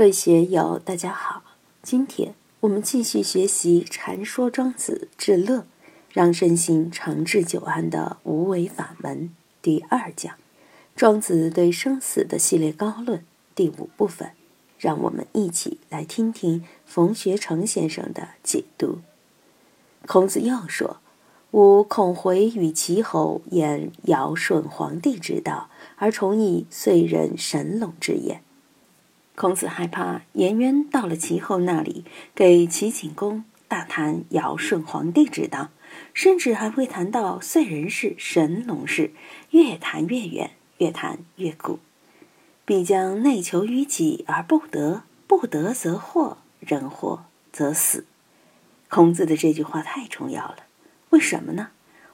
各位学友，大家好！今天我们继续学习《禅说庄子治乐，让身心长治久安的无为法门》第二讲，庄子对生死的系列高论第五部分。让我们一起来听听冯学成先生的解读。孔子又说：“吾恐回与齐侯言尧舜皇帝之道，而崇以燧人神龙之言。”孔子害怕颜渊到了齐后那里，给齐景公大谈尧舜皇帝之道，甚至还会谈到燧人氏、神农氏，越谈越远，越谈越古。必将内求于己而不得，不得则祸，人祸则死。孔子的这句话太重要了，为什么呢？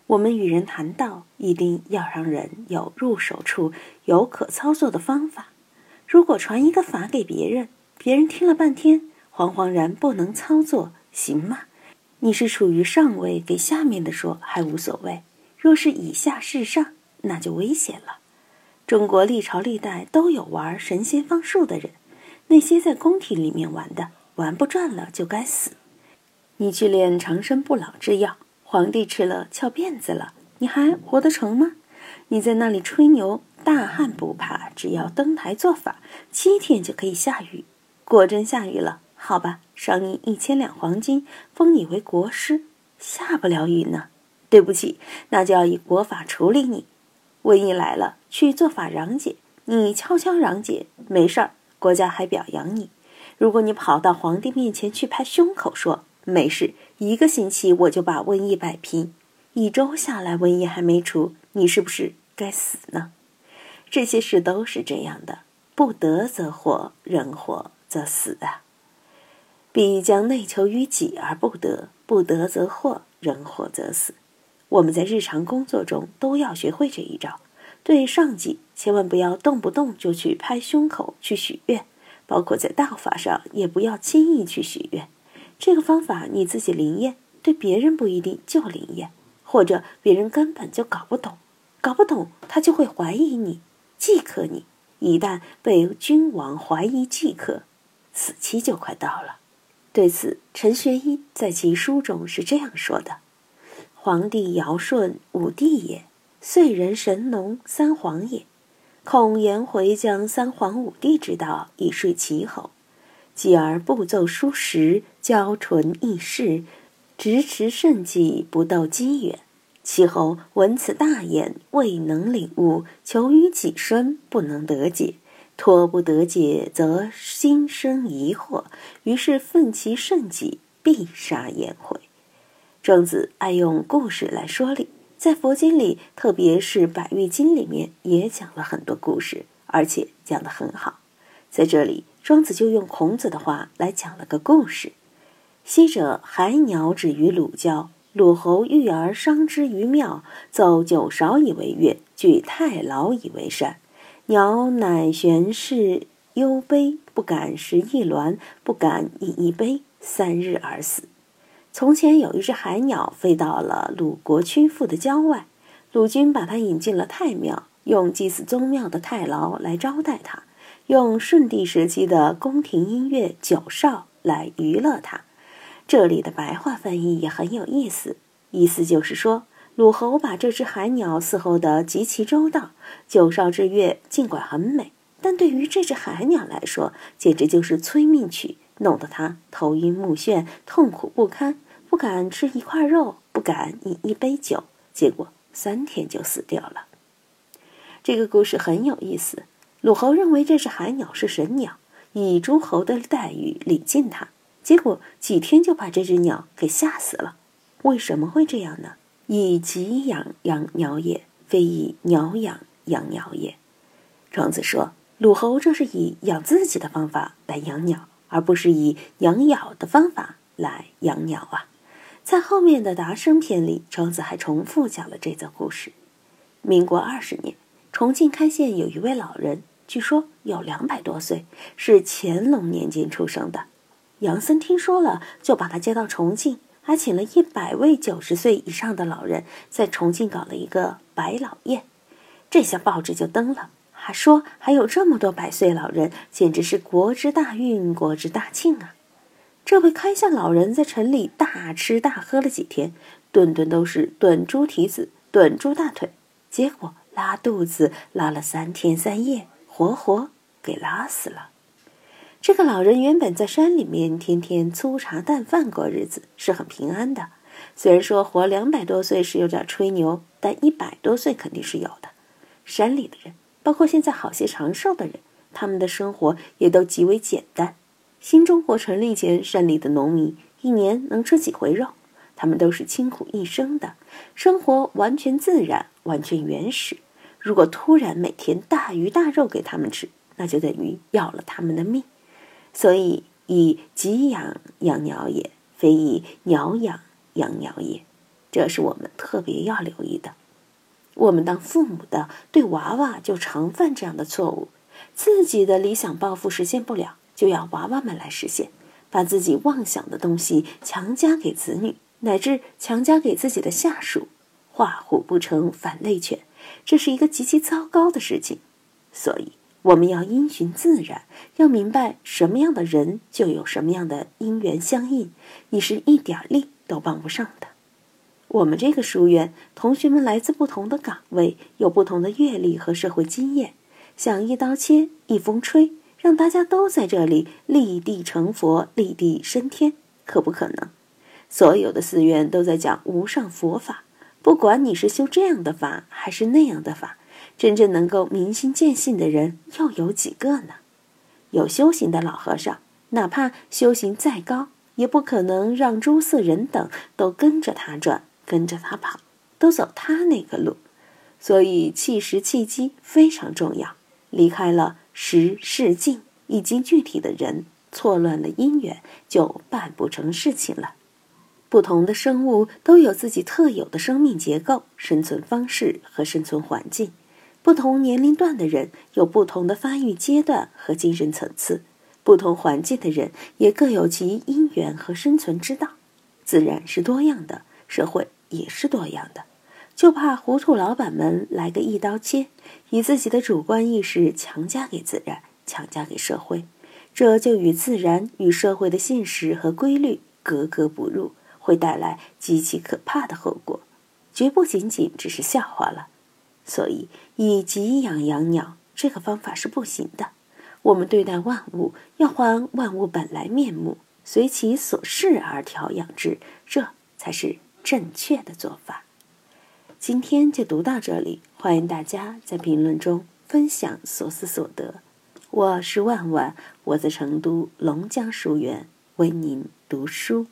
我们与人谈道，一定要让人有入手处，有可操作的方法。如果传一个法给别人，别人听了半天，惶惶然不能操作，行吗？你是处于上位，给下面的说还无所谓；若是以下事上，那就危险了。中国历朝历代都有玩神仙方术的人，那些在宫廷里面玩的，玩不转了就该死。你去练长生不老之药，皇帝吃了翘辫子了，你还活得成吗？你在那里吹牛。大旱不怕，只要登台做法，七天就可以下雨。果真下雨了，好吧，赏你一千两黄金，封你为国师。下不了雨呢，对不起，那就要以国法处理你。瘟疫来了，去做法攘解，你悄悄攘解，没事儿，国家还表扬你。如果你跑到皇帝面前去拍胸口说没事，一个星期我就把瘟疫摆平，一周下来瘟疫还没除，你是不是该死呢？这些事都是这样的，不得则祸，人祸则死啊！必将内求于己而不得，不得则祸，人祸则死。我们在日常工作中都要学会这一招。对上级，千万不要动不动就去拍胸口去许愿；包括在道法上，也不要轻易去许愿。这个方法你自己灵验，对别人不一定就灵验，或者别人根本就搞不懂，搞不懂他就会怀疑你。即刻你一旦被君王怀疑即刻，死期就快到了。对此，陈学一在其书中是这样说的：“皇帝尧舜五帝也，燧人神农三皇也。孔颜回将三皇五帝之道以说齐侯，继而步奏书时，交唇议事，执持圣迹，不斗机缘。”其后闻此大言，未能领悟，求于己身，不能得解。托不得解，则心生疑惑，于是奋其圣己，必杀颜回。庄子爱用故事来说理，在佛经里，特别是《百喻经》里面，也讲了很多故事，而且讲得很好。在这里，庄子就用孔子的话来讲了个故事：昔者海鸟止于鲁郊。鲁侯遇而伤之于庙，奏九韶以为乐，举太牢以为善。鸟乃悬视忧悲，不敢食一卵，不敢饮一杯，三日而死。从前有一只海鸟飞到了鲁国曲阜的郊外，鲁君把它引进了太庙，用祭祀宗庙的太牢来招待它，用舜帝时期的宫廷音乐九韶来娱乐它。这里的白话翻译也很有意思，意思就是说，鲁侯把这只海鸟伺候得极其周到，九韶之乐尽管很美，但对于这只海鸟来说，简直就是催命曲，弄得它头晕目眩，痛苦不堪，不敢吃一块肉，不敢饮一杯酒，结果三天就死掉了。这个故事很有意思，鲁侯认为这只海鸟是神鸟，以诸侯的待遇礼敬它。结果几天就把这只鸟给吓死了，为什么会这样呢？以己养养鸟也，非以鸟养养鸟也。庄子说，鲁侯正是以养自己的方法来养鸟，而不是以养鸟的方法来养鸟啊。在后面的《达生篇》里，庄子还重复讲了这则故事。民国二十年，重庆开县有一位老人，据说有两百多岁，是乾隆年间出生的。杨森听说了，就把他接到重庆，还请了一百位九十岁以上的老人在重庆搞了一个百老宴。这下报纸就登了，还说还有这么多百岁老人，简直是国之大运，国之大庆啊！这位开相老人在城里大吃大喝了几天，顿顿都是炖猪蹄子、炖猪大腿，结果拉肚子拉了三天三夜，活活给拉死了。这个老人原本在山里面天天粗茶淡饭过日子，是很平安的。虽然说活两百多岁是有点吹牛，但一百多岁肯定是有的。山里的人，包括现在好些长寿的人，他们的生活也都极为简单。新中国成立前，山里的农民一年能吃几回肉？他们都是清苦一生的，生活完全自然，完全原始。如果突然每天大鱼大肉给他们吃，那就等于要了他们的命。所以，以给养养鸟也，非以鸟养养鸟也，这是我们特别要留意的。我们当父母的对娃娃就常犯这样的错误：自己的理想抱负实现不了，就要娃娃们来实现，把自己妄想的东西强加给子女，乃至强加给自己的下属。画虎不成反类犬，这是一个极其糟糕的事情。所以。我们要因循自然，要明白什么样的人就有什么样的因缘相应，你是一点力都帮不上的。我们这个书院同学们来自不同的岗位，有不同的阅历和社会经验，想一刀切、一风吹，让大家都在这里立地成佛、立地升天，可不可能？所有的寺院都在讲无上佛法，不管你是修这样的法还是那样的法。真正能够明心见性的人又有几个呢？有修行的老和尚，哪怕修行再高，也不可能让诸色人等都跟着他转，跟着他跑，都走他那个路。所以气时气机非常重要。离开了时事境以及具体的人，错乱了因缘，就办不成事情了。不同的生物都有自己特有的生命结构、生存方式和生存环境。不同年龄段的人有不同的发育阶段和精神层次，不同环境的人也各有其因缘和生存之道。自然是多样的，社会也是多样的，就怕糊涂老板们来个一刀切，以自己的主观意识强加给自然，强加给社会，这就与自然与社会的现实和规律格格不入，会带来极其可怕的后果，绝不仅仅只是笑话了。所以，以给养养鸟这个方法是不行的。我们对待万物，要还万物本来面目，随其所适而调养之，这才是正确的做法。今天就读到这里，欢迎大家在评论中分享所思所得。我是万万，我在成都龙江书院为您读书。